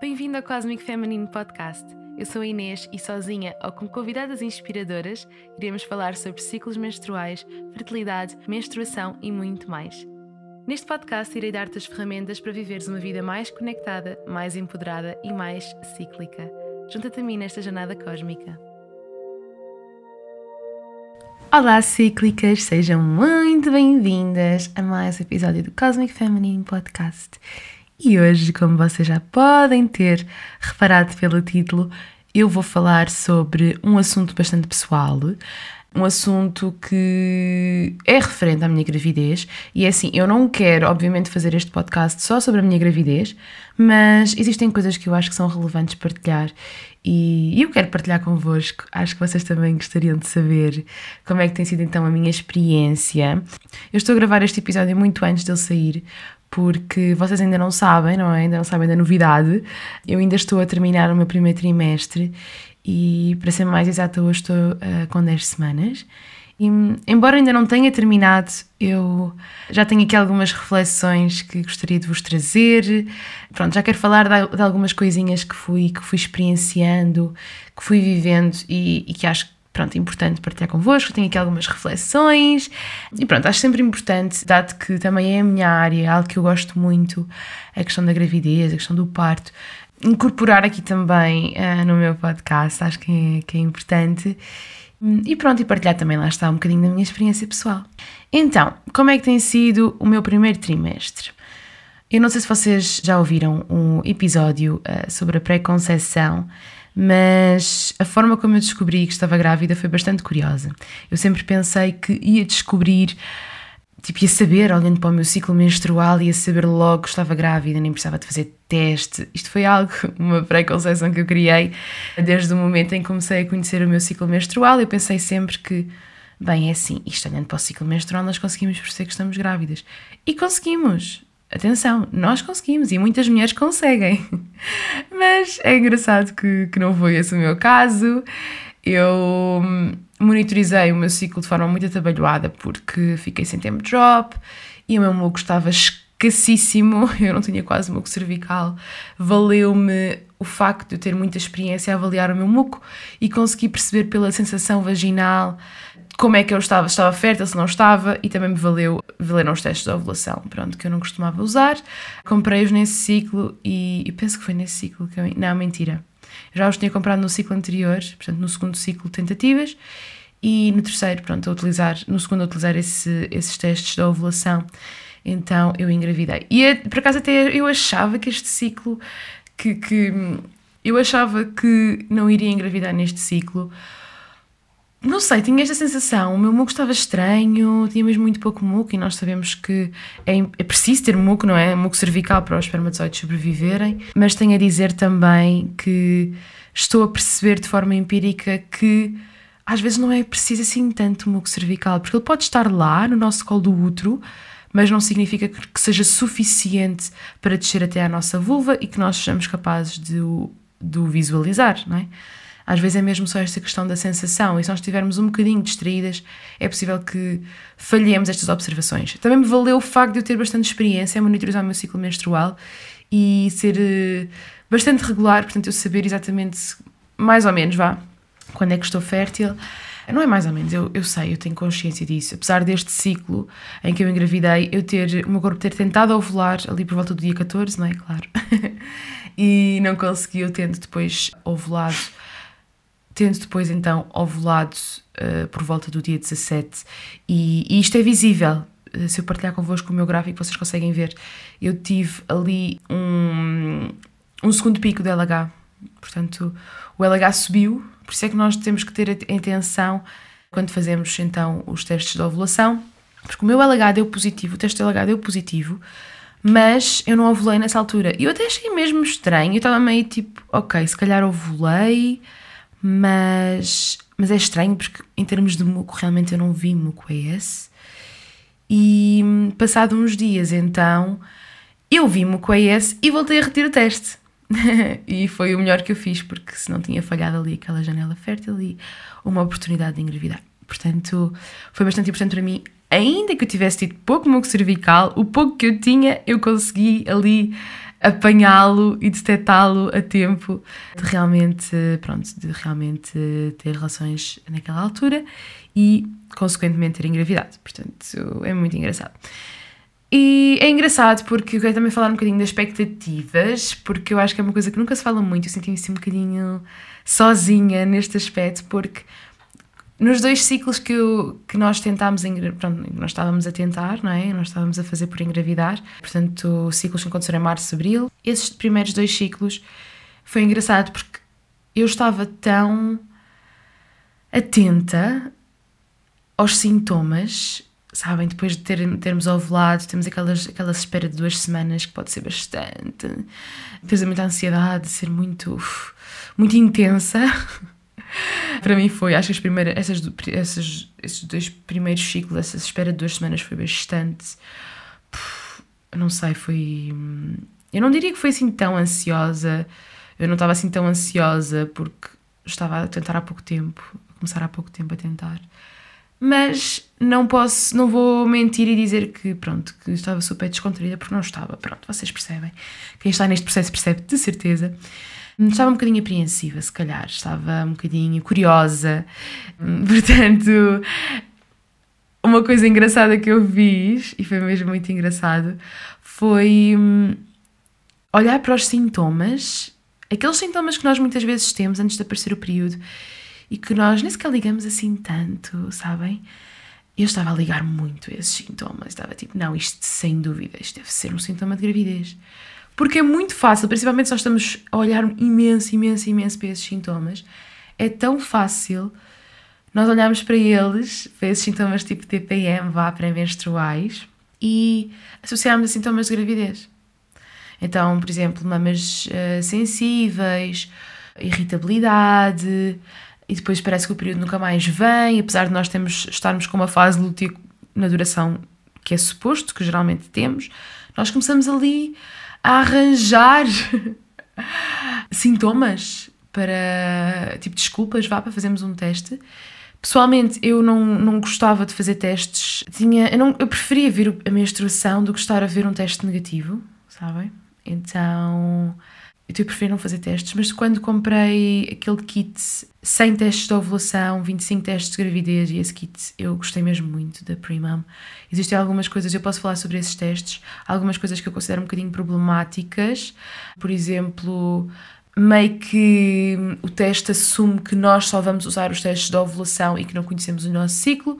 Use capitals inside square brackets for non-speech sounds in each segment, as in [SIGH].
Bem-vindo ao Cosmic Feminine Podcast. Eu sou a Inês e sozinha ou com convidadas inspiradoras iremos falar sobre ciclos menstruais, fertilidade, menstruação e muito mais. Neste podcast irei dar-te as ferramentas para viveres uma vida mais conectada, mais empoderada e mais cíclica. Junta-te a mim nesta jornada cósmica. Olá, cíclicas! Sejam muito bem-vindas a mais um episódio do Cosmic Feminine Podcast. E hoje, como vocês já podem ter reparado pelo título, eu vou falar sobre um assunto bastante pessoal, um assunto que é referente à minha gravidez. E é assim, eu não quero, obviamente, fazer este podcast só sobre a minha gravidez, mas existem coisas que eu acho que são relevantes partilhar e eu quero partilhar convosco. Acho que vocês também gostariam de saber como é que tem sido então a minha experiência. Eu estou a gravar este episódio muito antes dele sair, porque vocês ainda não sabem, não é? Ainda não sabem da novidade. Eu ainda estou a terminar o meu primeiro trimestre e, para ser mais exata, hoje estou uh, com 10 semanas. E, embora ainda não tenha terminado, eu já tenho aqui algumas reflexões que gostaria de vos trazer. Pronto, já quero falar de, de algumas coisinhas que fui, que fui experienciando, que fui vivendo e, e que acho que pronto, importante partilhar convosco, tenho aqui algumas reflexões e pronto, acho sempre importante, dado que também é a minha área, algo que eu gosto muito, a questão da gravidez, a questão do parto, incorporar aqui também uh, no meu podcast, acho que é, que é importante. E pronto, e partilhar também lá está um bocadinho da minha experiência pessoal. Então, como é que tem sido o meu primeiro trimestre? Eu não sei se vocês já ouviram um episódio uh, sobre a pré-conceição, mas a forma como eu descobri que estava grávida foi bastante curiosa. Eu sempre pensei que ia descobrir, tipo, ia saber, olhando para o meu ciclo menstrual, ia saber logo que estava grávida, nem precisava de fazer teste. Isto foi algo, [LAUGHS] uma preconceição que eu criei desde o momento em que comecei a conhecer o meu ciclo menstrual. Eu pensei sempre que, bem, é assim, isto olhando para o ciclo menstrual, nós conseguimos perceber que estamos grávidas. E conseguimos! Atenção, nós conseguimos e muitas mulheres conseguem. [LAUGHS] Mas é engraçado que, que não foi esse o meu caso. Eu monitorizei o meu ciclo de forma muito atabalhoada porque fiquei sem tempo drop e o meu muco estava escassíssimo, [LAUGHS] eu não tinha quase muco cervical. Valeu-me o facto de eu ter muita experiência a avaliar o meu muco e consegui perceber pela sensação vaginal como é que eu estava, estava fértil, se não estava, e também me valeu, valeram os testes de ovulação, pronto, que eu não costumava usar. Comprei-os nesse ciclo e, e, penso que foi nesse ciclo que eu. Não, mentira. Já os tinha comprado no ciclo anterior, portanto, no segundo ciclo de tentativas, e no terceiro, pronto, a utilizar, no segundo, a utilizar esse, esses testes de ovulação. Então eu engravidei. E por acaso até eu achava que este ciclo, que, que eu achava que não iria engravidar neste ciclo, não sei, tinha esta sensação. O meu muco estava estranho, tínhamos muito pouco muco e nós sabemos que é, é preciso ter muco, não é? Muco cervical para os espermatozoides sobreviverem. Mas tenho a dizer também que estou a perceber de forma empírica que às vezes não é preciso assim tanto muco cervical, porque ele pode estar lá no nosso colo do útero, mas não significa que seja suficiente para descer até à nossa vulva e que nós sejamos capazes de o, de o visualizar, não é? Às vezes é mesmo só esta questão da sensação, e se nós estivermos um bocadinho distraídas, é possível que falhemos estas observações. Também me valeu o facto de eu ter bastante experiência a monitorizar o meu ciclo menstrual e ser uh, bastante regular, portanto, eu saber exatamente, mais ou menos, vá, quando é que estou fértil. Não é mais ou menos, eu, eu sei, eu tenho consciência disso. Apesar deste ciclo em que eu engravidei, eu ter, o meu corpo ter tentado ovular ali por volta do dia 14, não é? Claro. [LAUGHS] e não conseguiu, tendo depois ovulado tendo depois então ovulado uh, por volta do dia 17 e, e isto é visível uh, se eu partilhar convosco o meu gráfico vocês conseguem ver eu tive ali um, um segundo pico de LH portanto o LH subiu por isso é que nós temos que ter atenção quando fazemos então os testes de ovulação porque o meu LH deu positivo o teste de LH deu positivo mas eu não ovulei nessa altura. E eu até achei mesmo estranho eu estava meio tipo ok, se calhar ovulei mas, mas é estranho porque em termos de muco realmente eu não vi muco é esse e passado uns dias então eu vi muco é esse e voltei a repetir o teste [LAUGHS] e foi o melhor que eu fiz porque se não tinha falhado ali aquela janela fértil e uma oportunidade de engravidar portanto foi bastante importante para mim ainda que eu tivesse tido pouco muco cervical o pouco que eu tinha eu consegui ali apanhá-lo e detectá-lo a tempo de realmente, pronto, de realmente ter relações naquela altura e, consequentemente, ter engravidado. Portanto, é muito engraçado. E é engraçado porque eu quero também falar um bocadinho das expectativas, porque eu acho que é uma coisa que nunca se fala muito. Eu senti-me assim um bocadinho sozinha neste aspecto, porque nos dois ciclos que, eu, que nós tentámos, pronto, nós estávamos a tentar, não é? Nós estávamos a fazer por engravidar, portanto, ciclos que aconteceram em março e abril. Esses primeiros dois ciclos foi engraçado porque eu estava tão atenta aos sintomas, sabem? Depois de ter, termos ovulado, temos aquelas, aquela espera de duas semanas que pode ser bastante. Depois muita ansiedade, ser muito, muito intensa. [LAUGHS] para mim foi, acho que as primeiras, essas, essas, esses dois primeiros ciclos, essa espera de duas semanas foi bastante. não sei, foi. Eu não diria que foi assim tão ansiosa. Eu não estava assim tão ansiosa porque estava a tentar há pouco tempo, a começar há pouco tempo a tentar. Mas não posso, não vou mentir e dizer que, pronto, que estava super descontraída porque não estava. Pronto, vocês percebem. Quem está neste processo percebe de certeza. Estava um bocadinho apreensiva, se calhar, estava um bocadinho curiosa. [LAUGHS] Portanto, uma coisa engraçada que eu fiz, e foi mesmo muito engraçado, foi hum, olhar para os sintomas, aqueles sintomas que nós muitas vezes temos antes de aparecer o período e que nós nem sequer ligamos assim tanto, sabem? Eu estava a ligar muito a esses sintomas, estava tipo, não, isto sem dúvida, isto deve ser um sintoma de gravidez. Porque é muito fácil, principalmente se nós estamos a olhar imenso, imenso, imenso para esses sintomas, é tão fácil nós olharmos para eles, para esses sintomas tipo TPM, vá, pré-menstruais, e associarmos a sintomas de gravidez. Então, por exemplo, mamas uh, sensíveis, irritabilidade, e depois parece que o período nunca mais vem, apesar de nós temos, estarmos com uma fase lútea na duração que é suposto, que geralmente temos, nós começamos ali a arranjar [LAUGHS] sintomas para, tipo, desculpas, vá para fazermos um teste. Pessoalmente, eu não, não gostava de fazer testes. Tinha, eu, não, eu preferia ver a menstruação do que estar a ver um teste negativo, sabem? Então, eu prefiro não fazer testes, mas quando comprei aquele kit 100 testes de ovulação, 25 testes de gravidez e esse kit, eu gostei mesmo muito da Primam. Existem algumas coisas, eu posso falar sobre esses testes, algumas coisas que eu considero um bocadinho problemáticas, por exemplo, meio que o teste assume que nós só vamos usar os testes de ovulação e que não conhecemos o nosso ciclo.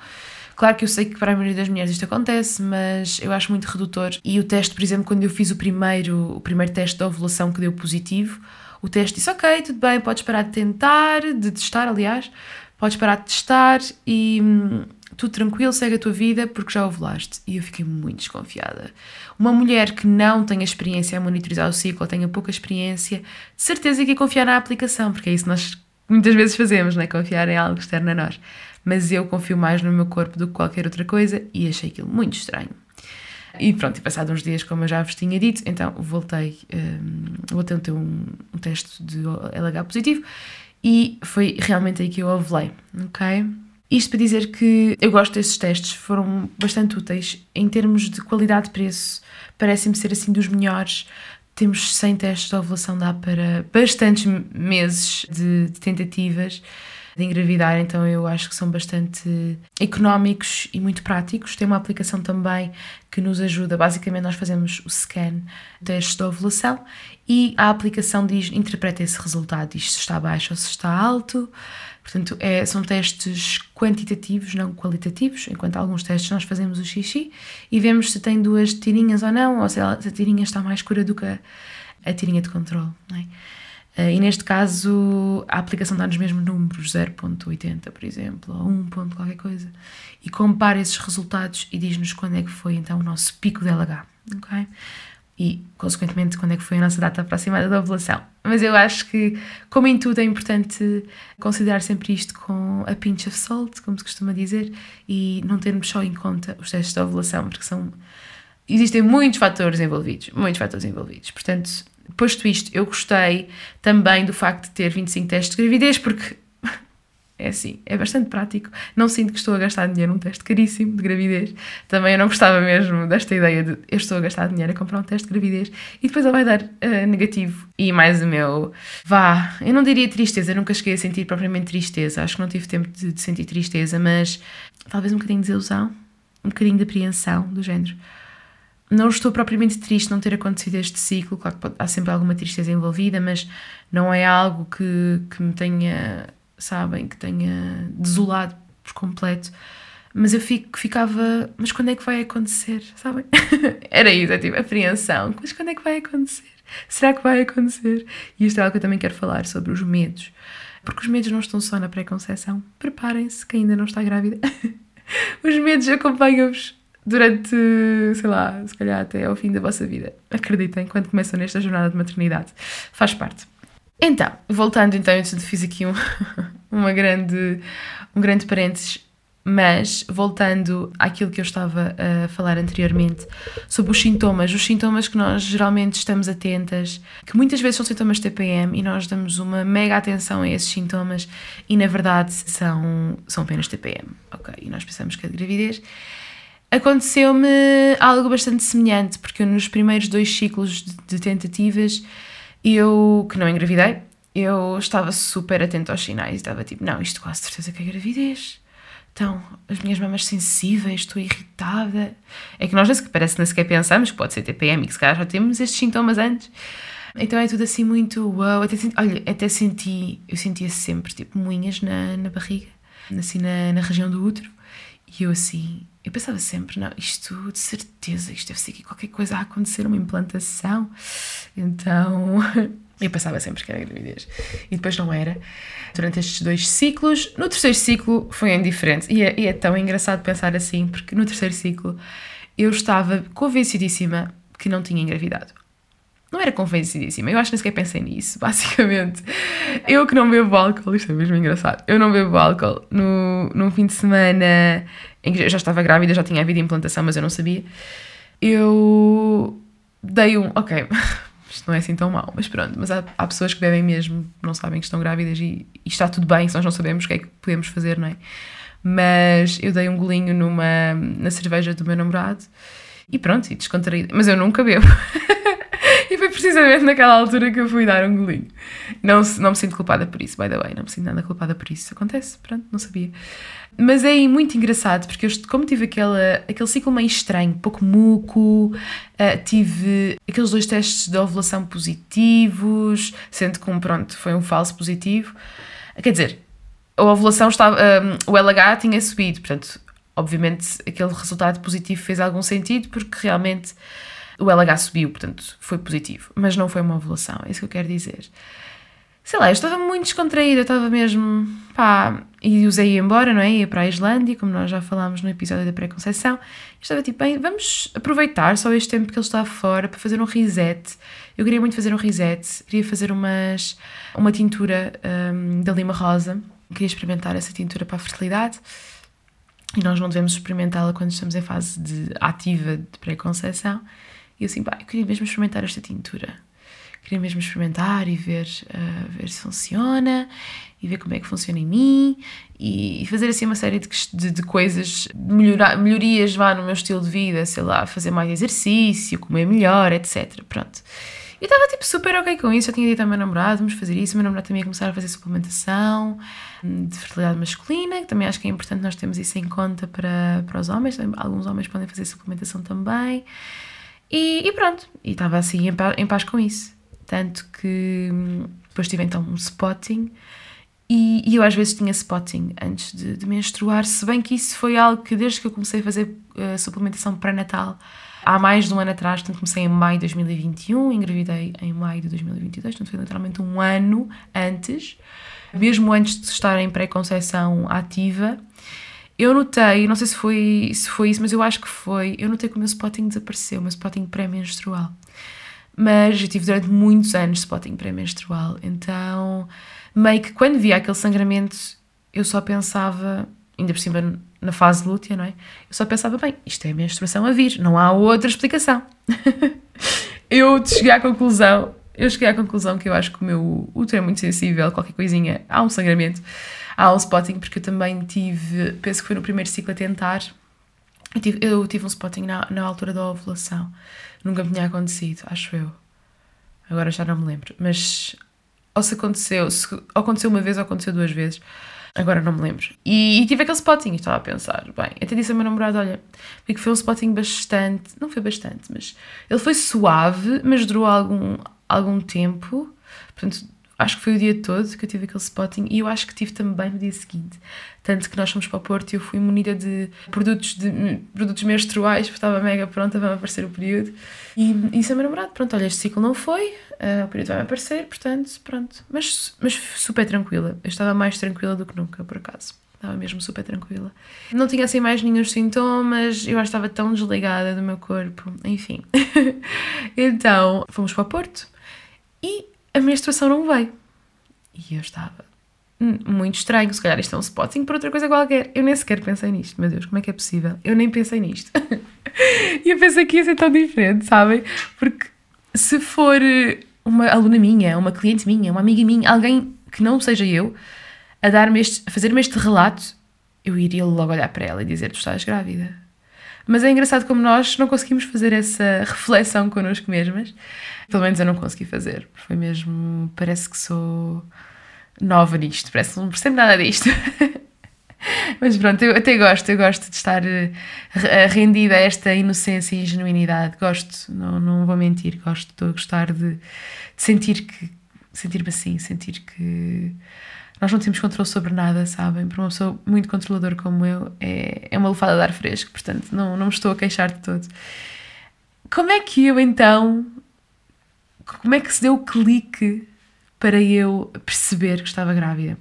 Claro que eu sei que para a maioria das mulheres isto acontece, mas eu acho muito redutor. E o teste, por exemplo, quando eu fiz o primeiro, o primeiro teste de ovulação que deu positivo, o teste disse: Ok, tudo bem, podes parar de tentar, de testar, aliás, podes parar de testar e hum, tudo tranquilo, segue a tua vida porque já ovulaste. E eu fiquei muito desconfiada. Uma mulher que não tenha experiência a monitorizar o ciclo, ou tenha pouca experiência, de certeza que ia confiar na aplicação, porque é isso que nós muitas vezes fazemos, não é? Confiar em algo externo a nós mas eu confio mais no meu corpo do que qualquer outra coisa e achei aquilo muito estranho. E pronto, e passado uns dias, como eu já vos tinha dito, então voltei, um, voltei a ter um, um teste de LH positivo e foi realmente aí que eu ovulei, ok? Isto para dizer que eu gosto desses testes, foram bastante úteis em termos de qualidade de preço, parecem-me ser assim dos melhores. Temos 100 testes de ovulação, dá para bastantes meses de, de tentativas de engravidar, então eu acho que são bastante económicos e muito práticos. Tem uma aplicação também que nos ajuda, basicamente nós fazemos o scan teste de ovulação e a aplicação diz, interpreta esse resultado, diz se está baixo ou se está alto. Portanto, é, são testes quantitativos, não qualitativos, enquanto alguns testes nós fazemos o xixi e vemos se tem duas tirinhas ou não, ou se a, se a tirinha está mais escura do que a, a tirinha de controle. Não é? Eh, e neste caso a aplicação dá-nos mesmo números, 0.80 por exemplo, ou 1. qualquer coisa, e compara esses resultados e diz-nos quando é que foi então o nosso pico de LH, ok? E, consequentemente, quando é que foi a nossa data aproximada da ovulação. Mas eu acho que, como em tudo, é importante considerar sempre isto com a pinch of salt, como se costuma dizer, e não termos só em conta os testes de ovulação, porque são existem muitos fatores envolvidos, muitos fatores envolvidos. Portanto, Posto isto, eu gostei também do facto de ter 25 testes de gravidez, porque [LAUGHS] É assim, é bastante prático. Não sinto que estou a gastar dinheiro num teste caríssimo de gravidez. Também eu não gostava mesmo desta ideia de eu estou a gastar dinheiro a comprar um teste de gravidez e depois ele vai dar uh, negativo. E mais o meu, vá, eu não diria tristeza, nunca cheguei a sentir propriamente tristeza. Acho que não tive tempo de, de sentir tristeza, mas talvez um bocadinho de desilusão, um bocadinho de apreensão do género não estou propriamente triste não ter acontecido este ciclo, claro que pode, há sempre alguma tristeza envolvida, mas não é algo que, que me tenha, sabem, que tenha desolado por completo. Mas eu fico, ficava, mas quando é que vai acontecer, sabem? [LAUGHS] Era isso, é tipo, apreensão, mas quando é que vai acontecer? Será que vai acontecer? E isto é algo que eu também quero falar sobre os medos. Porque os medos não estão só na pré-conceição. Preparem-se, que ainda não está grávida. [LAUGHS] os medos acompanham-vos durante, sei lá, se calhar até ao fim da vossa vida. Acreditem, quando começam nesta jornada de maternidade. Faz parte. Então, voltando então, eu fiz aqui um, [LAUGHS] uma grande, um grande parênteses, mas voltando àquilo que eu estava a falar anteriormente sobre os sintomas, os sintomas que nós geralmente estamos atentas, que muitas vezes são sintomas de TPM e nós damos uma mega atenção a esses sintomas e na verdade são, são apenas TPM, ok? E nós pensamos que é de gravidez aconteceu-me algo bastante semelhante, porque nos primeiros dois ciclos de, de tentativas, eu, que não engravidei, eu estava super atento aos sinais, estava tipo, não, isto quase certeza que é gravidez. Então, as minhas mamas sensíveis, estou irritada. É que nós nem sequer, parece nem sequer pensamos que pode ser TPM que se calhar já temos estes sintomas antes. Então é tudo assim muito uau. Até, olha, até senti, eu sentia sempre tipo moinhas na, na barriga, assim na, na região do útero. E eu assim, eu pensava sempre, não, isto de certeza, isto deve ser aqui qualquer coisa a acontecer, uma implantação. Então, [LAUGHS] eu pensava sempre que era gravidez. E depois não era. Durante estes dois ciclos, no terceiro ciclo foi indiferente. E é, e é tão engraçado pensar assim, porque no terceiro ciclo eu estava convencidíssima que não tinha engravidado não era convencidíssima. Eu acho que nem sequer pensei nisso, [LAUGHS] basicamente. Eu que não bebo álcool, isto é mesmo engraçado. Eu não bebo álcool no, num fim de semana em que eu já estava grávida, já tinha havido implantação, mas eu não sabia. Eu dei um. Ok, [LAUGHS] isto não é assim tão mau, mas pronto. Mas há, há pessoas que bebem mesmo, não sabem que estão grávidas e, e está tudo bem se nós não sabemos o que é que podemos fazer, não é? Mas eu dei um golinho numa, na cerveja do meu namorado e pronto, e descontraí. Mas eu nunca bebo. [LAUGHS] E foi precisamente naquela altura que eu fui dar um golinho. Não, não me sinto culpada por isso, by the way. Não me sinto nada culpada por isso. Acontece, pronto, não sabia. Mas é muito engraçado, porque eu, como tive aquela, aquele ciclo meio estranho, pouco muco, uh, tive aqueles dois testes de ovulação positivos, sendo que um, pronto, foi um falso positivo. Quer dizer, a ovulação estava. Um, o LH tinha subido, portanto, obviamente aquele resultado positivo fez algum sentido, porque realmente o LH subiu, portanto foi positivo, mas não foi uma ovulação, é isso que eu quero dizer. Sei lá, eu estava muito descontraída, estava mesmo, pá, e usei ir embora, não é? Ia para a Islândia, como nós já falámos no episódio da pré-conceição, estava tipo, bem, vamos aproveitar só este tempo que ele está fora para fazer um reset. Eu queria muito fazer um reset, queria fazer umas, uma tintura um, da lima rosa, queria experimentar essa tintura para a fertilidade e nós não devemos experimentá-la quando estamos em fase de ativa de pré-conceição. E eu assim, pá, eu queria mesmo experimentar esta tintura. Queria mesmo experimentar e ver, uh, ver se funciona e ver como é que funciona em mim e, fazer assim uma série de, de, de coisas, melhorar, melhorias vá no meu estilo de vida, sei lá, fazer mais exercício, comer melhor, etc. Pronto. Eu estava tipo super ok com isso. Eu tinha dito ao meu namorado: vamos fazer isso. O meu namorado também ia começar a fazer suplementação hum, de fertilidade masculina, que também acho que é importante nós termos isso em conta para, para os homens. Alguns homens podem fazer suplementação também. E, e pronto, e estava assim em paz, em paz, com isso. Tanto que hum, depois tive então um spotting e, e eu às vezes tinha spotting antes de, de, menstruar, se bem que isso foi algo que desde que eu comecei a fazer uh, suplementação pré-natal há mais de um ano atrás, portanto comecei em maio de 2021, engravidei em maio de 2022, portanto foi literalmente um ano antes, mesmo antes de estar em pré-conceição ativa. Eu notei, não sei se foi, se foi isso, mas eu acho que foi. Eu notei que o meu spotting desapareceu, o meu spotting pré-menstrual. Mas eu tive durante muitos anos spotting pré-menstrual, então meio que quando via aquele sangramento, eu só pensava, ainda por cima na fase lútea, não é? Eu só pensava, bem, isto é a menstruação a vir, não há outra explicação. [LAUGHS] eu cheguei à conclusão, eu cheguei à conclusão que eu acho que o meu útero é muito sensível, qualquer coisinha, há um sangramento, um spotting, porque eu também tive, penso que foi no primeiro ciclo a tentar, eu tive, eu tive um spotting na, na altura da ovulação. Nunca me tinha acontecido, acho eu. Agora já não me lembro. Mas ou se aconteceu, se aconteceu uma vez ou aconteceu duas vezes. Agora não me lembro. E, e tive aquele spotting estava a pensar, bem, até disse ao meu namorado, olha, vi que foi um spotting bastante, não foi bastante, mas ele foi suave, mas durou algum, algum tempo. Portanto, acho que foi o dia todo que eu tive aquele spotting e eu acho que tive também no dia seguinte. Tanto que nós fomos para o Porto e eu fui munida de produtos, de, produtos menstruais, porque estava mega pronta, vai-me aparecer o período. E, disse ao meu namorado: pronto, olha, este ciclo não foi, uh, o período vai-me aparecer, portanto, pronto. Mas, mas super tranquila. Eu estava mais tranquila do que nunca, por acaso. Estava mesmo super tranquila. Não tinha assim mais nenhum sintomas, eu que estava tão desligada do meu corpo, enfim. [LAUGHS] então, fomos para o Porto e a menstruação não veio. E eu estava hum, muito estranho, se calhar isto é um spotting por outra coisa qualquer. Eu nem sequer pensei nisto, meu Deus, como é que é possível? Eu nem pensei nisto. [LAUGHS] e eu pensei que ia ser tão diferente, sabem? Porque se for uma aluna minha, uma cliente minha, uma amiga minha, alguém que não seja eu, a, dar-me este, a fazer-me este relato, eu iria logo olhar para ela e dizer: Tu estás grávida. Mas é engraçado como nós não conseguimos fazer essa reflexão connosco mesmas. Pelo menos eu não consegui fazer. Foi mesmo. Parece que sou nova nisto, parece que não percebo nada disto. [LAUGHS] Mas pronto, eu até gosto, eu gosto de estar eh, rendida a esta inocência e ingenuinidade. Gosto, não, não vou mentir, gosto, estou a gostar de, de sentir que. sentir-me assim, sentir que nós não temos controle sobre nada, sabem? Para uma pessoa muito controladora como eu, é, é uma lufada de ar fresco, portanto, não, não me estou a queixar de todo. Como é que eu então. Como é que se deu o clique para eu perceber que estava grávida?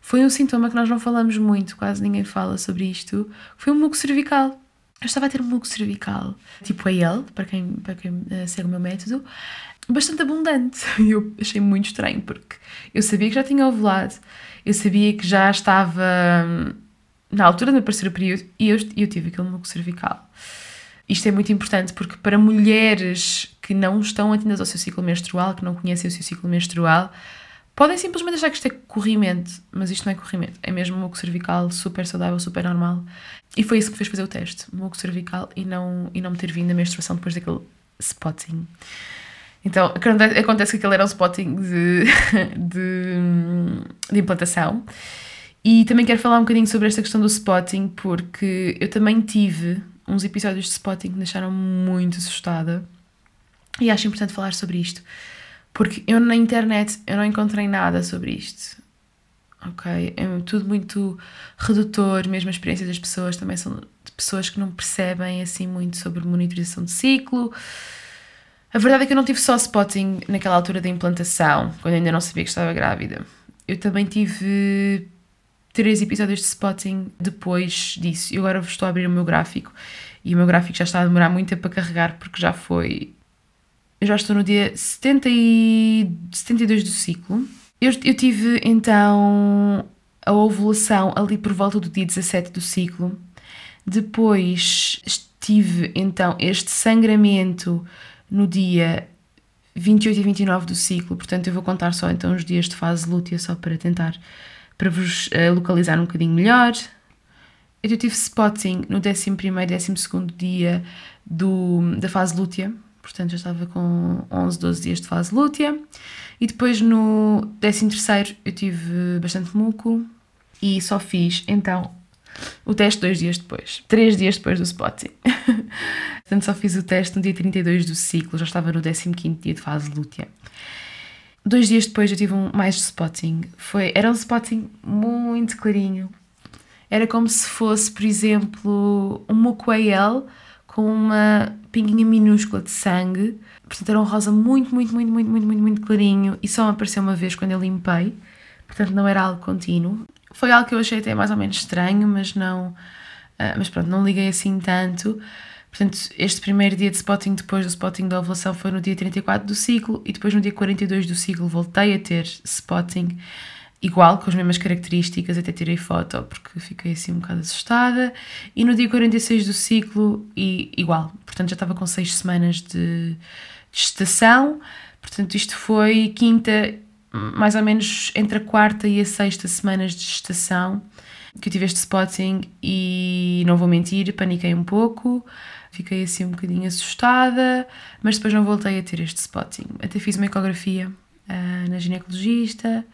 Foi um sintoma que nós não falamos muito, quase ninguém fala sobre isto. Foi um muco cervical. Eu estava a ter um muco cervical, tipo a ele, para quem, para quem uh, segue o meu método, bastante abundante. E [LAUGHS] eu achei muito estranho, porque eu sabia que já tinha ovulado, eu sabia que já estava hum, na altura de aparecer o período e eu, eu tive aquele muco cervical. Isto é muito importante porque para mulheres que não estão atendidas ao seu ciclo menstrual, que não conhecem o seu ciclo menstrual, podem simplesmente achar que isto é corrimento, mas isto não é corrimento, é mesmo muco cervical super saudável, super normal. E foi isso que me fez fazer o teste, muco cervical e não, e não me ter vindo a menstruação depois daquele spotting. Então, acontece que aquele era um spotting de, [LAUGHS] de, de, implantação. E também quero falar um bocadinho sobre esta questão do spotting, porque eu também tive uns episódios de spotting que me deixaram muito assustada. E acho importante falar sobre isto. Porque eu na internet eu não encontrei nada sobre isto. Ok? É tudo muito redutor, mesmo a experiência das pessoas também são de pessoas que não percebem assim muito sobre monitorização de ciclo a verdade é que eu não tive só spotting naquela altura da implantação, quando ainda não sabia que estava grávida. Eu também tive três episódios de spotting depois disso. E agora estou a abrir o meu gráfico e o meu gráfico já está a demorar muito tempo a carregar porque já foi. Eu já estou no dia 70 e... 72 do ciclo. Eu, eu tive então a ovulação ali por volta do dia 17 do ciclo. Depois tive então este sangramento no dia 28 e 29 do ciclo, portanto eu vou contar só então os dias de fase lútea, só para tentar, para vos uh, localizar um bocadinho melhor. Eu tive spotting no 11 e 12 dia do, da fase lútea, portanto já estava com 11, 12 dias de fase lútea. E depois no 13 eu tive bastante muco e só fiz então o teste dois dias depois, três dias depois do spotting. [LAUGHS] Portanto, só fiz o teste no dia 32 do ciclo, já estava no 15 dia de fase lútea. Dois dias depois eu tive um mais spotting. Foi, era um spotting muito clarinho. Era como se fosse, por exemplo, um mocoel com uma pinguinha minúscula de sangue. Portanto, era um rosa muito, muito, muito, muito, muito, muito, muito clarinho e só apareceu uma vez quando eu limpei. Portanto, não era algo contínuo. Foi algo que eu achei até mais ou menos estranho, mas não. Uh, mas pronto, não liguei assim tanto. Portanto, este primeiro dia de spotting depois do spotting da ovulação foi no dia 34 do ciclo e depois no dia 42 do ciclo voltei a ter spotting igual, com as mesmas características, até tirei foto porque fiquei assim um bocado assustada. E no dia 46 do ciclo, e igual, portanto já estava com 6 semanas de gestação, Portanto, isto foi quinta, mais ou menos entre a quarta e a sexta semanas de gestação que eu tive este spotting e não vou mentir, paniquei um pouco, fiquei assim um bocadinho assustada, mas depois não voltei a ter este spotting. Até fiz uma ecografia uh, na ginecologista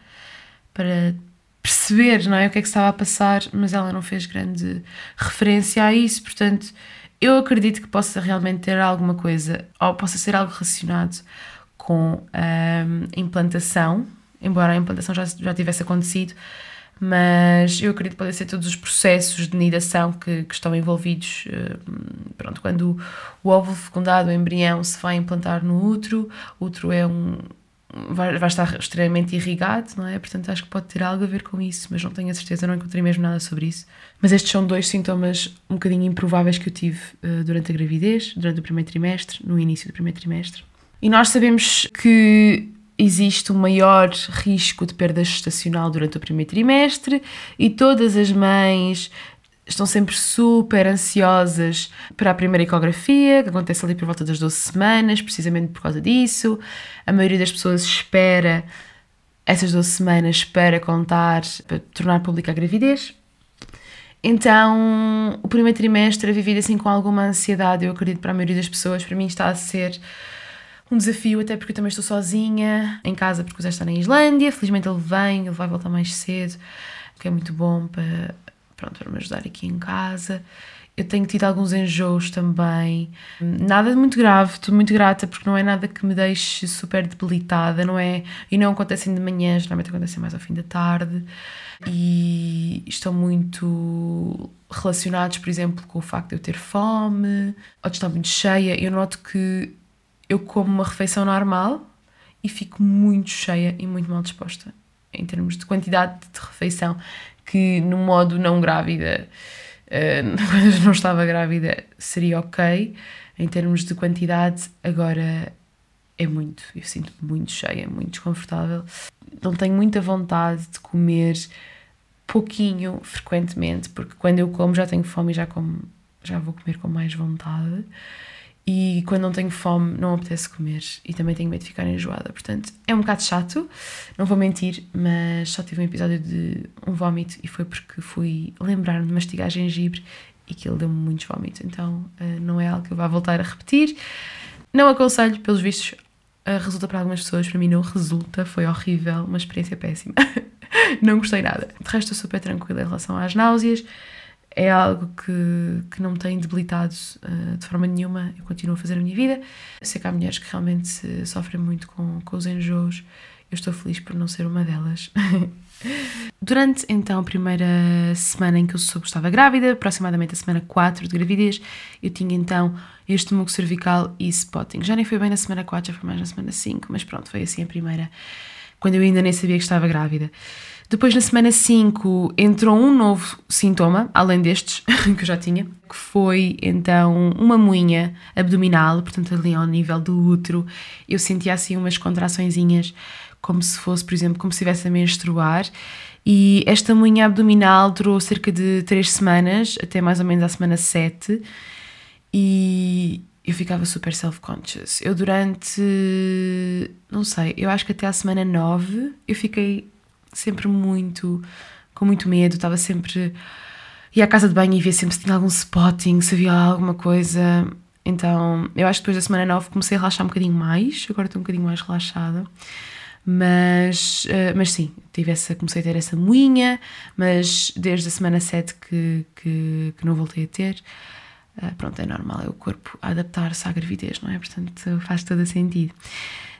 para perceber não é, o que é que estava a passar, mas ela não fez grande referência a isso, portanto eu acredito que possa realmente ter alguma coisa, ou possa ser algo relacionado com a implantação, embora a implantação já, já tivesse acontecido, mas eu acredito que podem ser todos os processos de nidação que, que estão envolvidos. Pronto, quando o, óvulo fecundado, o embrião, se vai implantar no útero, o útero é um, vai, vai estar extremamente irrigado, não é? Portanto, acho que pode ter algo a ver com isso, mas não tenho a certeza, não encontrei mesmo nada sobre isso. Mas estes são dois sintomas um bocadinho improváveis que eu tive uh, durante a gravidez, durante o primeiro trimestre, no início do primeiro trimestre. E nós sabemos que existe um maior risco de perda gestacional durante o primeiro trimestre e todas as mães estão sempre super ansiosas para a primeira ecografia, que acontece ali por volta das 12 semanas, precisamente por causa disso. A maioria das pessoas espera essas 12 semanas para contar, para tornar pública a gravidez. Então, o primeiro trimestre é vivido assim com alguma ansiedade, eu acredito, para a maioria das pessoas. Para mim está a ser um desafio, até porque eu também estou sozinha em casa, porque o Zé está na Islândia. Felizmente ele vem, ele vai voltar mais cedo, que é muito bom para, pronto, para me ajudar aqui em casa. Eu tenho tido alguns enjoos também. Nada muito grave, estou muito grata porque não é nada que me deixe super debilitada, não é? E não acontecem de manhã, geralmente acontecem mais ao fim da tarde. E estão muito relacionados, por exemplo, com o facto de eu ter fome ou de estar muito cheia. Eu noto que eu como uma refeição normal e fico muito cheia e muito mal disposta em termos de quantidade de refeição que no modo não grávida, uh, [LAUGHS] quando não estava grávida, seria ok. Em termos de quantidade, agora é muito. Eu sinto-me muito cheia, muito desconfortável. Não tenho muita vontade de comer pouquinho frequentemente, porque quando eu como já tenho fome e já, como, já vou comer com mais vontade e quando não tenho fome não apetece comer e também tenho medo de ficar enjoada. Portanto, é um bocado chato, não vou mentir, mas só tive um episódio de um vómito e foi porque fui lembrar-me de mastigar gengibre e que ele deu-me muitos vómitos. Então, uh, não é algo que eu vá voltar a repetir. Não aconselho, pelos vistos, uh, resulta para algumas pessoas, para mim não resulta, foi horrível, uma experiência péssima. [LAUGHS] não gostei nada. De resto, estou super tranquila em relação às náuseas é algo que, que não me tem debilitado uh, de forma nenhuma. Eu continuo a fazer a minha vida. sei que há mulheres que realmente sofrem muito com, com os enjoos. Eu estou feliz por não ser uma delas. [LAUGHS] Durante então a primeira semana em que eu soube que estava grávida, aproximadamente a semana 4 de gravidez, eu tinha então este muco cervical e spotting. Já nem foi bem na semana 4, já foi mais na semana 5, mas pronto, foi assim a primeira, quando eu ainda nem sabia que estava grávida. Depois, na semana 5, entrou um novo sintoma, além destes [LAUGHS] que eu já tinha, que foi então uma moinha abdominal, portanto, ali ao nível do útero. Eu sentia assim umas contraçõezinhas, como se fosse, por exemplo, como se estivesse a menstruar. E esta moinha abdominal durou cerca de 3 semanas, até mais ou menos à semana 7. E eu ficava super self-conscious. Eu durante, não sei, eu acho que até à semana 9 eu fiquei sempre muito, com muito medo, estava sempre. ia à casa de banho e via sempre se tinha algum spotting, se havia alguma coisa. Então, eu acho que depois da semana 9 comecei a relaxar um bocadinho mais, agora estou um bocadinho mais relaxada. Mas, uh, mas sim, tive essa, comecei a ter essa moinha, mas desde a semana 7 que, que, que não voltei a ter. Uh, pronto, é normal, é o corpo adaptar-se à gravidez, não é? Portanto, faz todo sentido.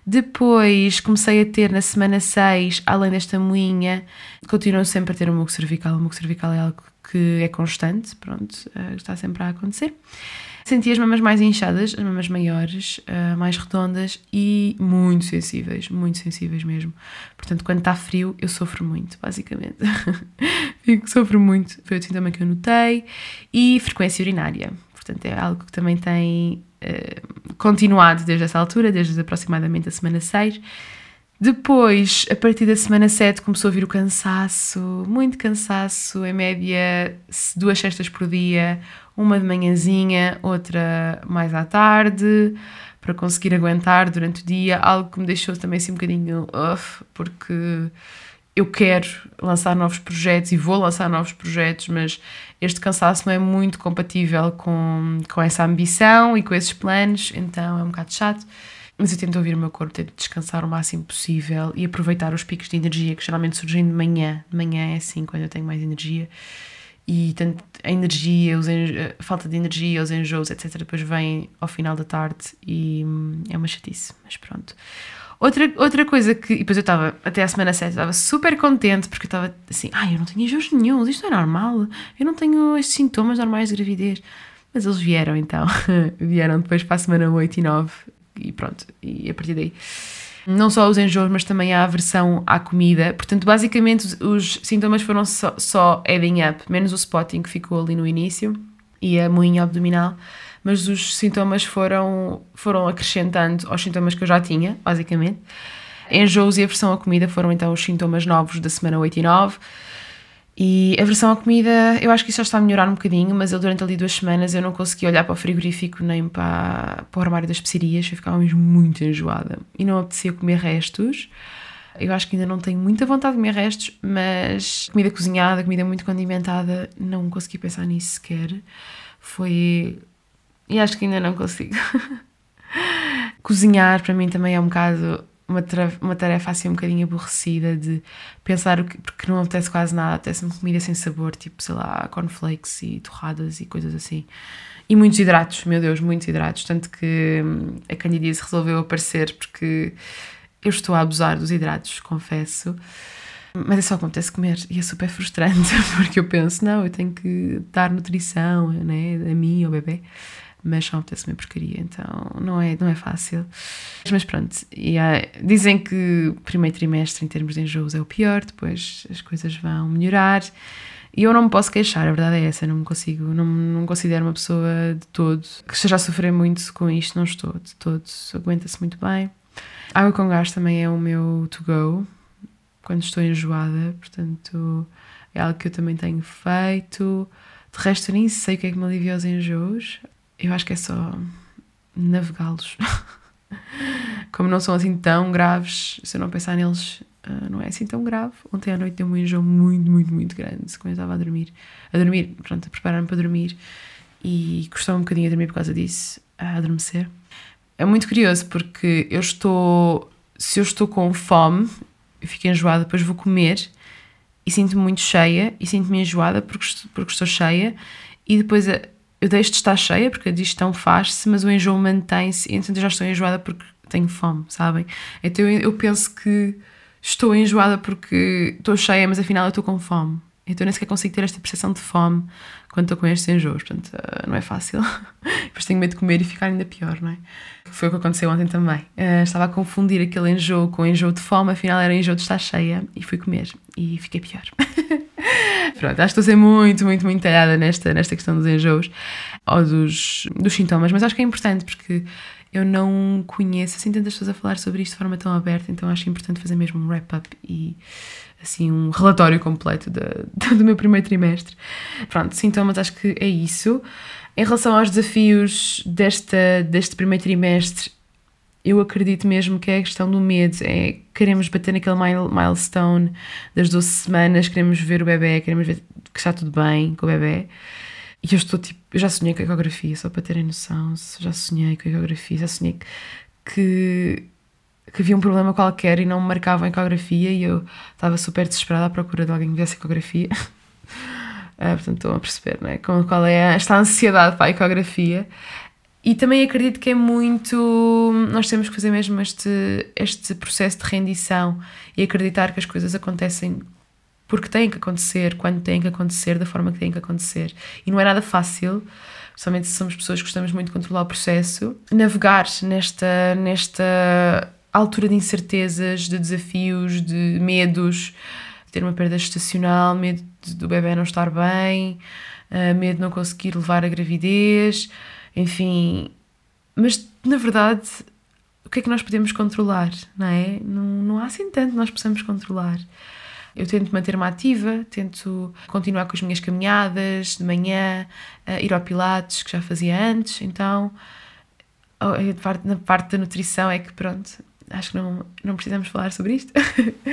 Depois comecei a ter na semana 6, além desta moinha, continuo sempre a ter um muco cervical. O muco cervical é algo que é constante, pronto, eh, está sempre a acontecer. Senti as mamas mais inchadas, as mamas maiores, eh, mais redondas e muito sensíveis, muito sensíveis mesmo. Portanto, quando está frio, eu sofro muito, basicamente. [LAUGHS] Fico, sofro muito. Foi o sintoma que eu notei. E frequência urinária. Portanto, é algo que também tem uh, continuado desde essa altura, desde aproximadamente a semana 6. Depois, a partir da semana 7, começou a vir o cansaço, muito cansaço, em média duas cestas por dia, uma de manhãzinha, outra mais à tarde. para conseguir aguentar durante o dia, algo que me deixou também assim um bocadinho uh, porque eu quero lançar novos projetos e vou lançar novos projetos, mas este cansaço não é muito compatível com, com essa ambição e com esses planos, então é um bocado chato. Mas eu tento ouvir o meu corpo, tento descansar o máximo possível e aproveitar os picos de energia que geralmente surgem de manhã. De manhã é assim, quando eu tenho mais energia. E tanto a energia, os a falta de energia, os enjoos, etc., depois vem ao final da tarde e hum, é uma chatice. Mas pronto. Outra, outra coisa que. E depois eu estava, até a semana 7, estava super contente porque eu estava assim: ai, eu não tenho enjoos nenhum, isto é normal, eu não tenho estes sintomas normais de gravidez. Mas eles vieram então, [LAUGHS] vieram depois para a semana 8 e 9 e pronto, e a partir daí. Não só os enjoos, mas também a aversão à comida. Portanto, basicamente, os, os sintomas foram só, só adding up, menos o spotting que ficou ali no início e a moinha abdominal mas os sintomas foram, foram acrescentando aos sintomas que eu já tinha, basicamente. Enjoos e aversão à comida foram então os sintomas novos da semana 8 e 9. E a versão à comida, eu acho que isso já está a melhorar um bocadinho, mas eu durante ali duas semanas eu não consegui olhar para o frigorífico nem para, para o armário das especiarias, eu ficava mesmo muito enjoada e não apetecia comer restos. Eu acho que ainda não tenho muita vontade de comer restos, mas comida cozinhada, comida muito condimentada, não consegui pensar nisso sequer. Foi e acho que ainda não consigo. [LAUGHS] Cozinhar para mim também é um bocado uma uma tarefa assim um bocadinho aborrecida de pensar o que, porque não apetece quase nada, apetece-me comida sem sabor, tipo, sei lá, cornflakes e torradas e coisas assim. E muitos hidratos, meu Deus, muitos hidratos. Tanto que hum, a candidíase resolveu aparecer porque eu estou a abusar dos hidratos, confesso. Mas é só acontece comer e é super frustrante [LAUGHS] porque eu penso, não, eu tenho que dar nutrição né, a mim, ao bebê mas só apetece uma porcaria, então não é, não é fácil. Mas pronto, e há, dizem que o primeiro trimestre em termos de enjoos é o pior, depois as coisas vão melhorar. E eu não me posso queixar, a verdade é essa, não me consigo, não, não considero uma pessoa de todo que esteja a sofrer muito com isto, não estou de todo, aguenta-se muito bem. Água com gás também é o meu to go, quando estou enjoada, portanto é algo que eu também tenho feito. De resto, eu nem sei o que é que me alivia os enjoos eu acho que é só navegá-los. [LAUGHS] Como não são assim tão graves, se eu não pensar neles, uh, não é assim tão grave. Ontem à noite deu um enjoo muito, muito, muito grande quando eu estava a dormir. A dormir, pronto, a preparar-me para dormir e custou um bocadinho a dormir por causa disso, a adormecer. É muito curioso porque eu estou, se eu estou com fome, fico enjoada, depois vou comer e sinto-me muito cheia e sinto-me enjoada porque, porque estou cheia e depois eu deixo de estar cheia porque a digestão faz-se, mas o enjoo mantém-se, então eu já estou enjoada porque tenho fome, sabem? Então eu, penso que estou enjoada porque estou cheia, mas afinal eu estou com fome. Então nem sequer consigo ter esta percepção de fome quando estou com estes enjoos, portanto uh, não é fácil. [LAUGHS] Depois tenho medo de comer e ficar ainda pior, não é? Foi o que aconteceu ontem também. Uh, estava a confundir aquele enjoo com enjoo de fome, afinal era enjoo de estar cheia e fui comer e fiquei pior. [LAUGHS] Pronto, acho que estou a ser muito, muito, muito talhada nesta, nesta questão dos enjoos ou dos, dos sintomas, mas acho que é importante porque eu não conheço assim tantas pessoas a falar sobre isto de forma tão aberta, então acho importante fazer mesmo um wrap-up e assim um relatório completo de, [LAUGHS] do meu primeiro trimestre. Pronto, sintomas, acho que é isso. Em relação aos desafios desta, deste primeiro trimestre, eu acredito mesmo que é a questão do medo, é queremos bater naquele milestone das 12 semanas, queremos ver o bebê, queremos ver que está tudo bem com o bebê. E eu estou tipo, eu já sonhei com a ecografia, só para terem noção, já sonhei com a ecografia, já sonhei que, que havia um problema qualquer e não me marcavam a ecografia e eu estava super desesperada à procura de alguém que viesse a ecografia. Uh, [LAUGHS] portanto, estão a perceber, não é? Qual é esta ansiedade para a ecografia. E também acredito que é muito. Nós temos que fazer mesmo este, este processo de rendição e acreditar que as coisas acontecem porque têm que acontecer, quando têm que acontecer, da forma que têm que acontecer. E não é nada fácil, principalmente se somos pessoas que gostamos muito de controlar o processo, navegar nesta, nesta altura de incertezas, de desafios, de medos, de ter uma perda gestacional, medo do bebê não estar bem, uh, medo de não conseguir levar a gravidez enfim. Mas, na verdade, o que é que nós podemos controlar, não é? Não, não há assim tanto que nós possamos controlar. Eu tento manter-me ativa, tento continuar com as minhas caminhadas de manhã, uh, ir ao Pilates, que já fazia antes, então parte, na parte da nutrição é que pronto, acho que não, não precisamos falar sobre isto,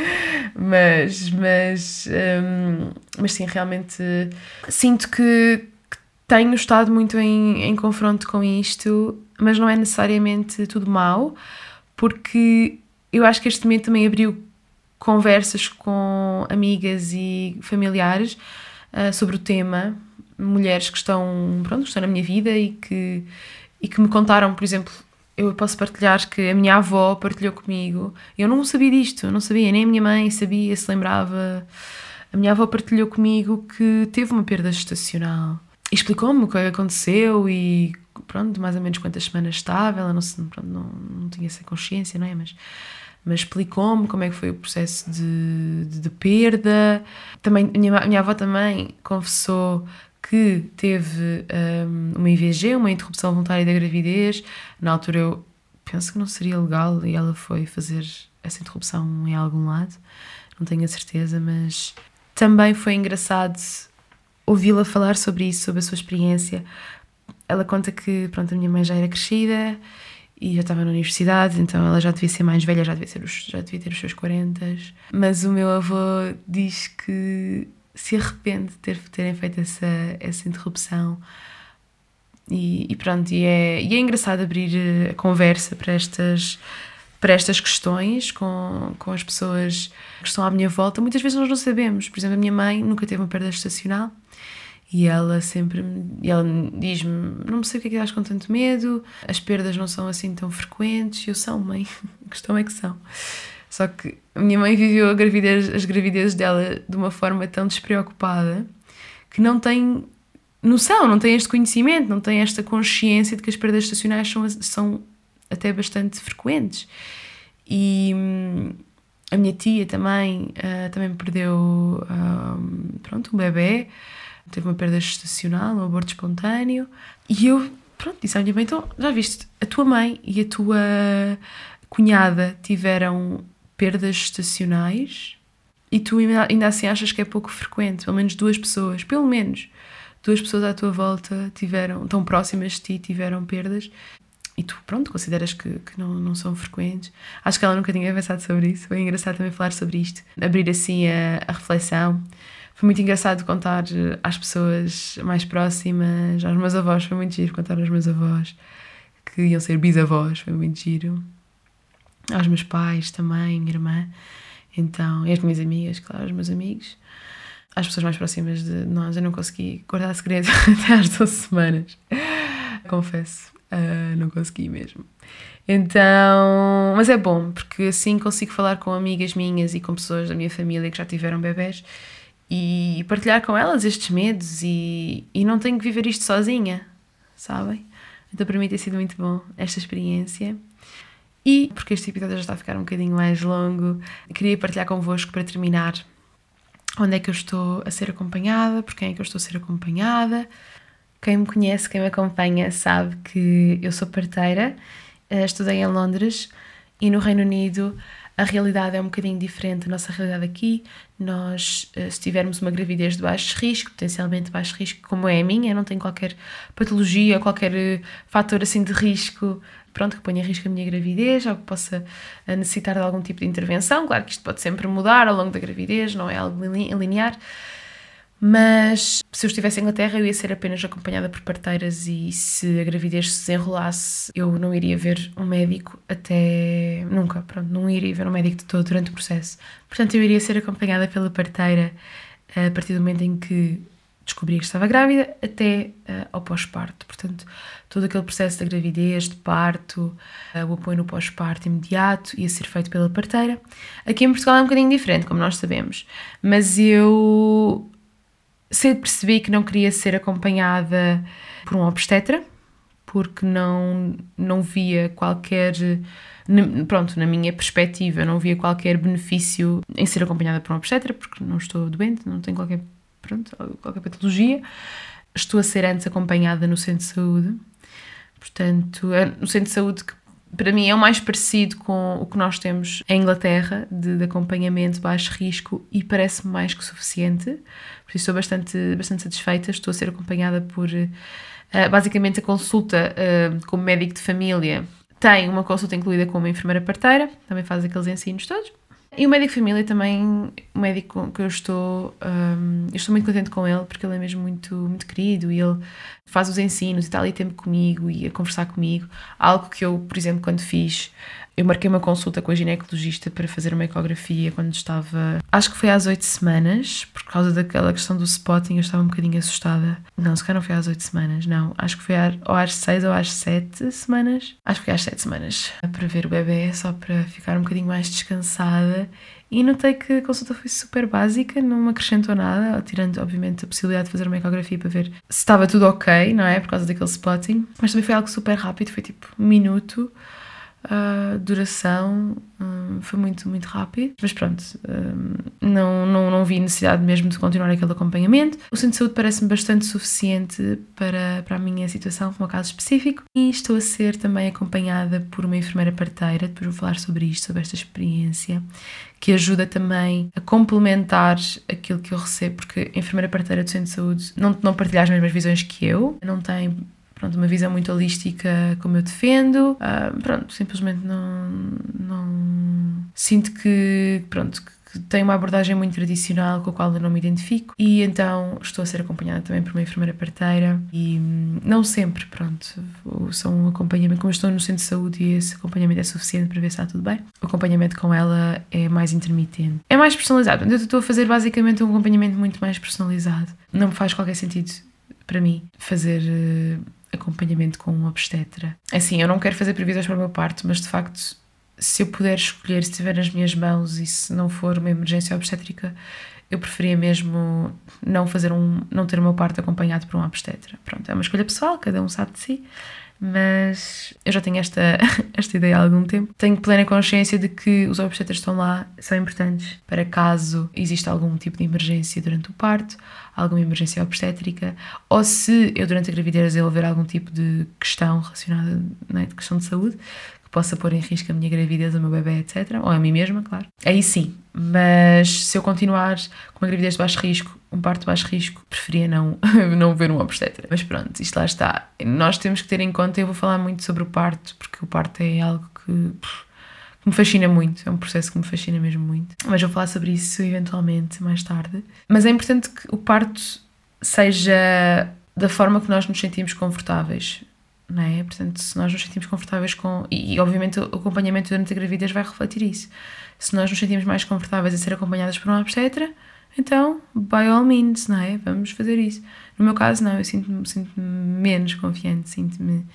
[LAUGHS] mas, mas, um, mas sim, realmente sinto que, que tenho estado muito em, em confronto com isto, mas não é necessariamente tudo mau, porque eu acho que este momento também abriu conversas com amigas e familiares uh, sobre o tema, mulheres que estão, pronto, que estão na minha vida e que, e que me contaram, por exemplo, eu posso partilhar que a minha avó partilhou comigo. Eu não sabia disto, não sabia, nem a minha mãe sabia, se lembrava. A minha avó partilhou comigo que teve uma perda gestacional. Explicou-me o que aconteceu e pronto, mais ou menos quantas semanas estava. Ela não, pronto, não, não tinha essa consciência, não é? Mas, mas explicou-me como é que foi o processo de, de, de perda. Também, a minha, minha avó também confessou que teve um, uma IVG, uma interrupção voluntária da gravidez. Na altura eu penso que não seria legal e ela foi fazer essa interrupção em algum lado, não tenho a certeza, mas também foi engraçado ouvi-la falar sobre isso, sobre a sua experiência. Ela conta que, pronto, a minha mãe já era crescida e já estava na universidade, então ela já devia ser mais velha, já devia, ser os, já devia ter os seus 40. Mas o meu avô diz que se arrepende de ter, terem feito essa, essa interrupção. E, e pronto, e é, e é engraçado abrir eh, a conversa para estas, para estas questões com, com as pessoas que estão à minha volta. Muitas vezes nós não sabemos. Por exemplo, a minha mãe nunca teve uma perda gestacional e ela sempre e ela diz-me: Não sei o que é que estás com tanto medo, as perdas não são assim tão frequentes. E eu sou, mãe, [LAUGHS] a questão é que são. Só que a minha mãe viveu a gravidez, as gravidezes dela de uma forma tão despreocupada que não tem noção, não tem este conhecimento, não tem esta consciência de que as perdas estacionais são, são até bastante frequentes. E hum, a minha tia também, uh, também perdeu uh, pronto, um bebê, teve uma perda gestacional, um aborto espontâneo. E eu, pronto, disse à minha mãe: então, já viste, a tua mãe e a tua cunhada tiveram perdas estacionais e tu ainda assim achas que é pouco frequente, pelo menos duas pessoas, pelo menos duas pessoas à tua volta tiveram, tão próximas de ti, tiveram perdas e tu, pronto, consideras que, que não, não são frequentes. Acho que ela nunca tinha pensado sobre isso. Foi engraçado também falar sobre isto, abrir assim a, a reflexão. Foi muito engraçado contar às pessoas mais próximas, aos meus avós, foi muito giro contar aos meus avós que iam ser bisavós, foi muito giro. Aos meus pais também, minha irmã, então, e as minhas amigas, claro, os meus amigos, às pessoas mais próximas de nós. Eu não consegui guardar segredo [LAUGHS] até às 12 semanas, confesso, uh, não consegui mesmo. Então, mas é bom, porque assim consigo falar com amigas minhas e com pessoas da minha família que já tiveram bebés e partilhar com elas estes medos e, e não tenho que viver isto sozinha, sabem? Então para mim tem sido muito bom esta experiência. E, porque este episódio já está a ficar um bocadinho mais longo, queria partilhar convosco para terminar onde é que eu estou a ser acompanhada, por quem é que eu estou a ser acompanhada. Quem me conhece, quem me acompanha, sabe que eu sou parteira, eh, estudei em Londres e no Reino Unido a realidade é um bocadinho diferente da nossa realidade aqui. Nós, eh, se tivermos uma gravidez de baixo risco, potencialmente baixo risco, como é a minha, não tenho qualquer patologia, qualquer eh, fator assim de risco pronto, que ponha em risco a minha gravidez ou que possa eh, necessitar de algum tipo de intervenção. Claro que isto pode sempre mudar ao longo da gravidez, não é algo linear. Mas se eu estivesse em Inglaterra, eu ia ser apenas acompanhada por parteiras e se a gravidez se desenrolasse, eu não iria ver um médico até. nunca, pronto, não iria ver um médico de todo durante o processo. Portanto, eu iria ser acompanhada pela parteira a partir do momento em que descobri que estava grávida até uh, ao pós-parto. Portanto, todo aquele processo da gravidez, de parto, uh, o apoio no pós-parto imediato ia ser feito pela parteira. Aqui em Portugal é um bocadinho diferente, como nós sabemos, mas eu cedo percebi que não queria ser acompanhada por um obstetra, porque não, não via qualquer. Pronto, na minha perspectiva, não via qualquer benefício em ser acompanhada por um obstetra, porque não estou doente, não tenho qualquer pronto, qualquer patologia. Estou a ser antes acompanhada no centro de saúde. Portanto, é no centro de saúde que para mim é o mais parecido com o que nós temos em Inglaterra, de, de acompanhamento baixo risco, e parece-me mais que suficiente. Por isso estou bastante, bastante satisfeita. Estou a ser acompanhada por uh, basicamente, a consulta uh, como médico de família tem uma consulta incluída com uma enfermeira parteira, também faz aqueles ensinos todos. E o médico família também, o médico que eu estou, um, eu estou muito contente com ele porque ele é mesmo muito, muito querido e ele faz os ensinos e está ali tempo comigo e a conversar comigo. Algo que eu, por exemplo, quando fiz eu marquei uma consulta com a ginecologista para fazer uma ecografia quando estava. Acho que foi às oito semanas, por causa daquela questão do spotting, eu estava um bocadinho assustada. Não, se calhar não foi às oito semanas, não. Acho que foi ou às seis ou às sete semanas. Acho que foi às sete semanas. Para ver o bebê, só para ficar um bocadinho mais descansada. E notei que a consulta foi super básica, não me acrescentou nada, tirando, obviamente, a possibilidade de fazer uma ecografia para ver se estava tudo ok, não é? Por causa daquele spotting. Mas também foi algo super rápido, foi tipo um minuto a duração um, foi muito, muito rápido, mas pronto, um, não, não, não vi necessidade mesmo de continuar aquele acompanhamento. O centro de saúde parece-me bastante suficiente para, para a minha situação, como caso específico, e estou a ser também acompanhada por uma enfermeira parteira, depois vou falar sobre isto, sobre esta experiência, que ajuda também a complementar aquilo que eu recebo, porque a enfermeira parteira do centro de saúde não, não partilha as mesmas visões que eu, não tem pronto, uma visão muito holística como eu defendo. Uh, pronto, simplesmente não, não sinto que, pronto, que tem uma abordagem muito tradicional com a qual eu não me identifico e então estou a ser acompanhada também por uma enfermeira parteira e hum, não sempre, pronto, são um acompanhamento, como eu estou no centro de saúde e esse acompanhamento é suficiente para ver se está tudo bem, o acompanhamento com ela é mais intermitente. É mais personalizado, eu estou a fazer basicamente um acompanhamento muito mais personalizado. Não me faz qualquer sentido para mim fazer uh, acompanhamento com um obstetra. Assim, eu não quero fazer previsões para o meu parto, mas de facto, se eu puder escolher, se estiver nas minhas mãos e se não for uma emergência obstétrica, eu preferia mesmo não fazer um, não ter o meu parto acompanhado por um obstetra. Pronto, é uma escolha pessoal, cada um sabe de si mas eu já tenho esta, [LAUGHS] esta ideia há algum tempo. Tenho plena consciência de que os obstetras estão lá, são importantes para caso exista algum tipo de emergência durante o parto, alguma emergência obstétrica, ou se eu durante a gravidez desenvolver algum tipo de questão relacionada, né, de questão de saúde, que possa pôr em risco a minha gravidez, o meu bebê, etc. Ou a mim mesma, claro. Aí sim, mas se eu continuar com uma gravidez de baixo risco, um parto de baixo risco, preferia não, [LAUGHS] não ver um obstetra. Mas pronto, isto lá está. Nós temos que ter em conta, eu vou falar muito sobre o parto, porque o parto é algo que me fascina muito, é um processo que me fascina mesmo muito. Mas vou falar sobre isso eventualmente mais tarde. Mas é importante que o parto seja da forma que nós nos sentimos confortáveis. Não é? Portanto, se nós nos sentimos confortáveis com. E, obviamente o acompanhamento durante a gravidez vai refletir isso. Se nós nos sentimos mais confortáveis a ser acompanhadas por uma obstetra, então, by all means, não é? Vamos fazer isso. No meu caso, não, eu sinto-me sinto menos confiante, sinto-me.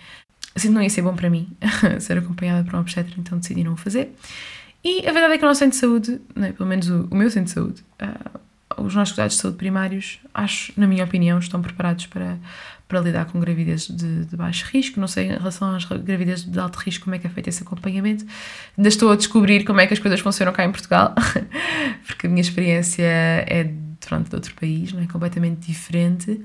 Que não ia ser bom para mim [LAUGHS] ser acompanhada por um obstetra, então decidi não fazer. E a verdade é que o nosso centro de saúde, é? pelo menos o, o, meu centro de saúde, uh, os nossos cuidados de saúde primários, acho, na minha opinião, estão preparados para, para lidar com gravidez de, de, baixo risco. Não sei em relação às gravidezes de alto risco como é que é feito esse acompanhamento. Ainda estou a descobrir como é que as coisas funcionam cá em Portugal, [LAUGHS] porque a minha experiência é pronto, de outro país, não é completamente diferente.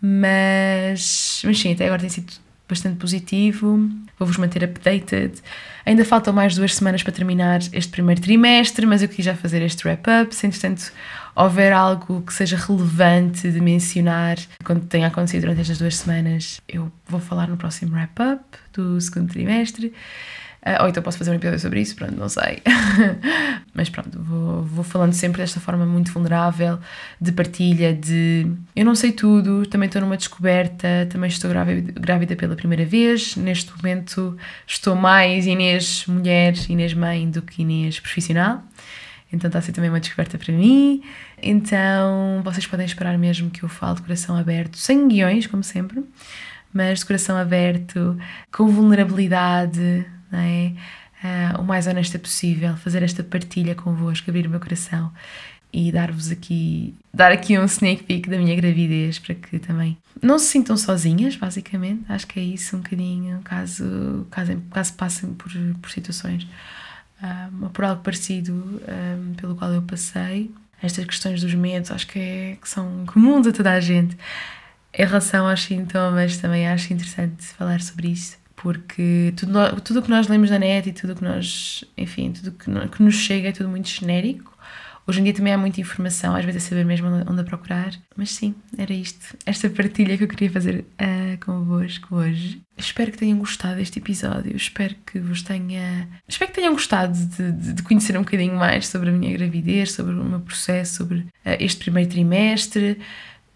Mas, mas sim, até agora tem sido bastante positivo. Vou-vos manter updated. Ainda faltam mais duas semanas para terminar este primeiro trimestre, mas eu quis já fazer este wrap-up. Se entretanto houver algo que seja relevante de mencionar quando tenha acontecido durante estas duas semanas, eu vou falar no próximo wrap-up do segundo trimestre. Uh, ou então posso fazer um episódio sobre isso, pronto, não sei. [LAUGHS] Mas pronto, vou, vou falando sempre desta forma muito vulnerável, de partilha, de eu não sei tudo, também estou numa descoberta, também estou grávida, grávida pela primeira vez. Neste momento estou mais Inês mulher, Inês mãe, do que Inês profissional. Então está a ser também uma descoberta para mim. Então vocês podem esperar mesmo que eu fale de coração aberto, sem guiões, como sempre, mas de coração aberto, com vulnerabilidade, não é? Uh, o mais honesta possível, fazer esta partilha convosco, abrir o meu coração e dar-vos aqui, dar aqui um sneak peek da minha gravidez para que também não se sintam sozinhas, basicamente. Acho que é isso um bocadinho, caso, caso, caso passem por, por situações um, ou por algo parecido um, pelo qual eu passei. Estas questões dos medos acho que, é, que são comuns a toda a gente. Em relação aos sintomas, também acho interessante falar sobre isso, porque tudo, tudo o que nós lemos na net e tudo o que nós, enfim, tudo que, que nos chega é tudo muito genérico, Hoje em dia também há muita informação, às vezes é saber mesmo onde a procurar. Mas sim, era isto. Esta partilha que eu queria fazer uh, convosco hoje. Espero que tenham gostado deste episódio. Espero que vos tenha. Espero que tenham gostado de, de, de conhecer um bocadinho mais sobre a minha gravidez, sobre o meu processo, sobre uh, este primeiro trimestre.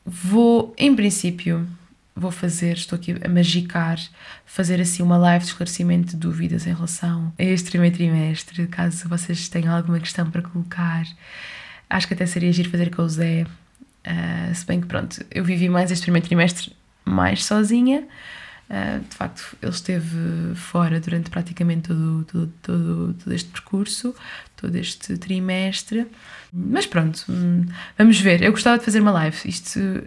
Vou, em princípio, vou fazer, estou aqui a magicar, fazer assim uma live de esclarecimento de dúvidas em relação a este primeiro trimestre, caso vocês tenham alguma questão para colocar. Acho que até seria giro fazer com o Zé, uh, se bem que pronto, eu vivi mais este primeiro trimestre mais sozinha. Uh, de facto, ele esteve fora durante praticamente todo, todo, todo, todo este percurso, todo este trimestre. Mas pronto, hum, vamos ver. Eu gostava de fazer uma live. Isto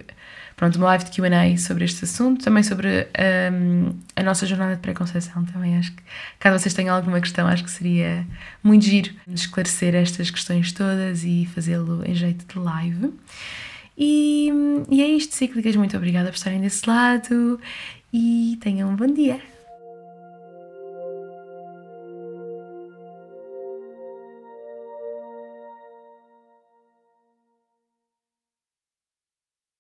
pronto, uma live de QA sobre este assunto, também sobre um, a nossa jornada de pré-conceição. Também acho que, caso vocês tenham alguma questão, acho que seria muito giro esclarecer estas questões todas e fazê-lo em jeito de live. E, e é isto, cíclicas. Muito obrigada por estarem desse lado e tenham um bom dia.